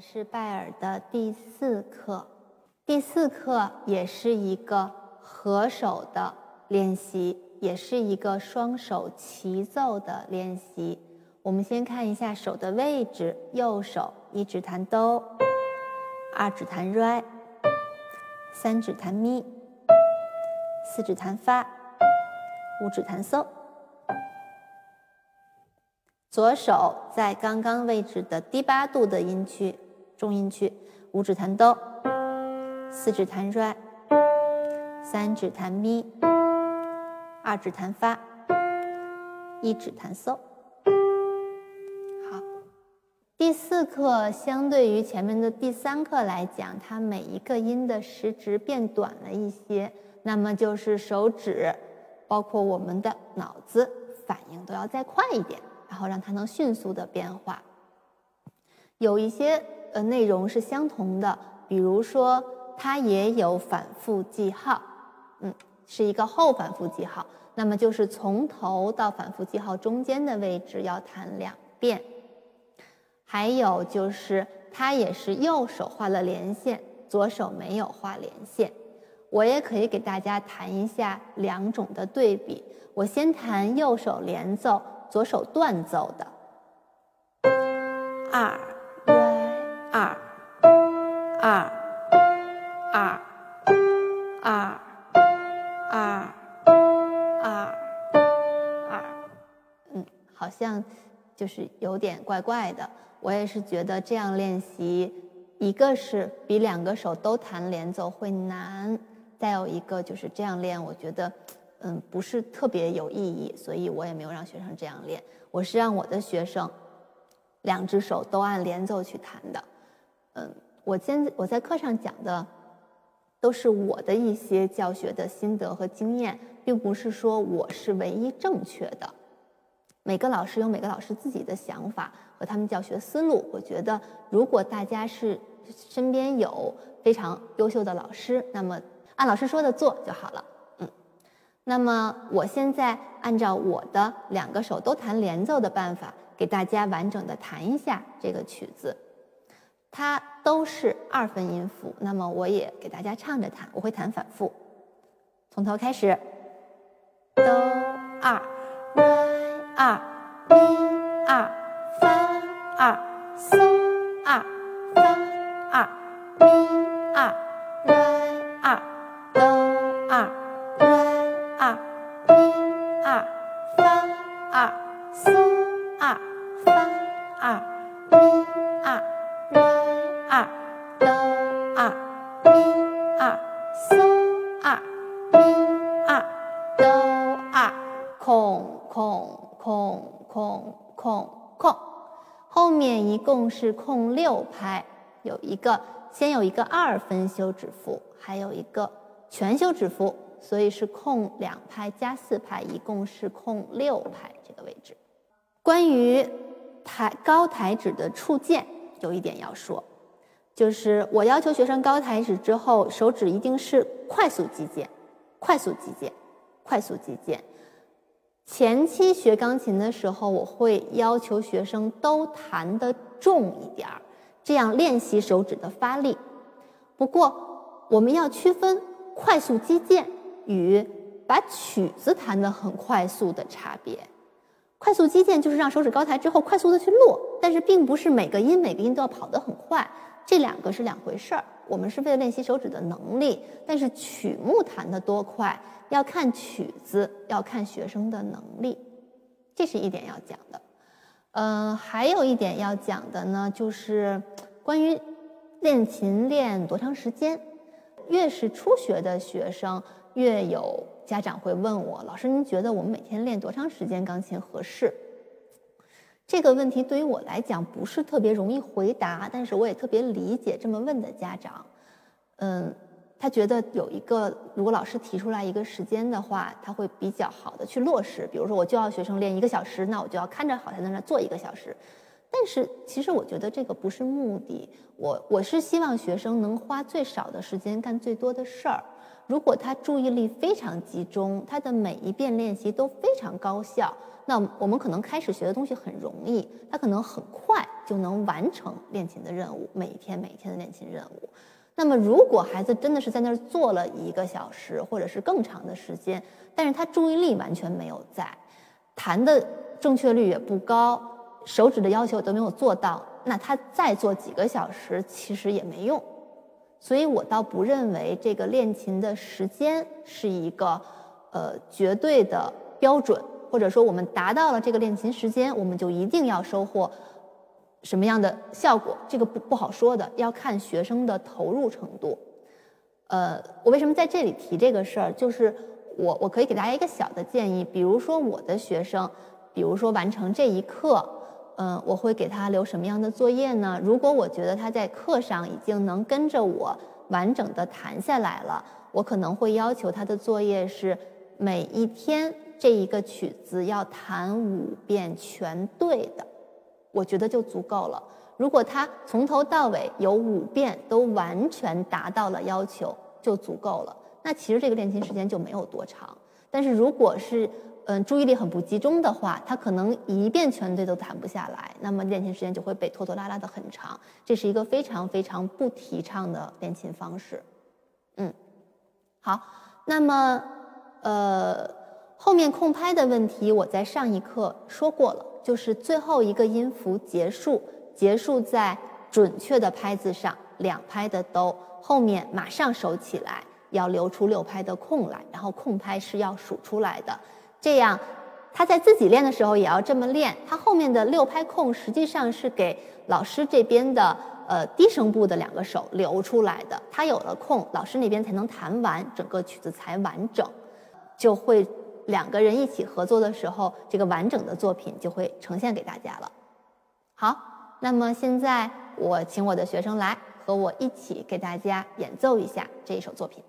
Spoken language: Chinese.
是拜耳的第四课，第四课也是一个合手的练习，也是一个双手齐奏的练习。我们先看一下手的位置，右手一指弹哆，二指弹瑞，三指弹咪，四指弹发，五指弹嗦。左手在刚刚位置的第八度的音区，中音区，五指弹哆，四指弹瑞，三指弹咪，二指弹发，一指弹嗦。好，第四课相对于前面的第三课来讲，它每一个音的时值变短了一些，那么就是手指，包括我们的脑子反应都要再快一点。然后让它能迅速的变化，有一些呃内容是相同的，比如说它也有反复记号，嗯，是一个后反复记号，那么就是从头到反复记号中间的位置要弹两遍。还有就是它也是右手画了连线，左手没有画连线。我也可以给大家弹一下两种的对比，我先弹右手连奏。左手断奏的，二、二、二、二、二、二、二、二，嗯，好像就是有点怪怪的。我也是觉得这样练习，一个是比两个手都弹连奏会难，再有一个就是这样练，我觉得。嗯，不是特别有意义，所以我也没有让学生这样练。我是让我的学生两只手都按连奏去弹的。嗯，我今我在课上讲的都是我的一些教学的心得和经验，并不是说我是唯一正确的。每个老师有每个老师自己的想法和他们教学思路。我觉得，如果大家是身边有非常优秀的老师，那么按老师说的做就好了。嗯那么，我现在按照我的两个手都弹连奏的办法，给大家完整的弹一下这个曲子。它都是二分音符，那么我也给大家唱着弹，我会弹反复，从头开始，哆二来二咪二发二嗦二发二咪二来二哆二。嗦二嗦二咪二哆二空空空空空空，后面一共是空六拍，有一个先有一个二分休止符，还有一个全休止符，所以是空两拍加四拍，一共是空六拍这个位置。关于抬高抬指的触键，有一点要说，就是我要求学生高抬指之后，手指一定是快速击键，快速击键，快速击键。前期学钢琴的时候，我会要求学生都弹得重一点儿，这样练习手指的发力。不过，我们要区分快速击键与把曲子弹得很快速的差别。快速击键就是让手指高抬之后快速的去落，但是并不是每个音每个音都要跑得很快，这两个是两回事儿。我们是为了练习手指的能力，但是曲目弹得多快要看曲子，要看学生的能力，这是一点要讲的。嗯，还有一点要讲的呢，就是关于练琴练多长时间，越是初学的学生越有。家长会问我：“老师，您觉得我们每天练多长时间钢琴合适？”这个问题对于我来讲不是特别容易回答，但是我也特别理解这么问的家长。嗯，他觉得有一个，如果老师提出来一个时间的话，他会比较好的去落实。比如说，我就要学生练一个小时，那我就要看着好在那做一个小时。但是其实我觉得这个不是目的，我我是希望学生能花最少的时间干最多的事儿。如果他注意力非常集中，他的每一遍练习都非常高效，那我们可能开始学的东西很容易，他可能很快就能完成练琴的任务，每一天每一天的练琴任务。那么，如果孩子真的是在那儿坐了一个小时或者是更长的时间，但是他注意力完全没有在，弹的正确率也不高，手指的要求都没有做到，那他再做几个小时其实也没用。所以我倒不认为这个练琴的时间是一个呃绝对的标准。或者说，我们达到了这个练琴时间，我们就一定要收获什么样的效果？这个不不好说的，要看学生的投入程度。呃，我为什么在这里提这个事儿？就是我我可以给大家一个小的建议，比如说我的学生，比如说完成这一课，嗯，我会给他留什么样的作业呢？如果我觉得他在课上已经能跟着我完整的弹下来了，我可能会要求他的作业是每一天。这一个曲子要弹五遍全对的，我觉得就足够了。如果他从头到尾有五遍都完全达到了要求，就足够了。那其实这个练琴时间就没有多长。但是如果是嗯注意力很不集中的话，他可能一遍全对都弹不下来，那么练琴时间就会被拖拖拉拉的很长。这是一个非常非常不提倡的练琴方式。嗯，好，那么呃。后面空拍的问题，我在上一课说过了，就是最后一个音符结束，结束在准确的拍子上，两拍的哆，后面马上收起来，要留出六拍的空来，然后空拍是要数出来的，这样他在自己练的时候也要这么练，他后面的六拍空实际上是给老师这边的呃低声部的两个手留出来的，他有了空，老师那边才能弹完整个曲子才完整，就会。两个人一起合作的时候，这个完整的作品就会呈现给大家了。好，那么现在我请我的学生来和我一起给大家演奏一下这一首作品。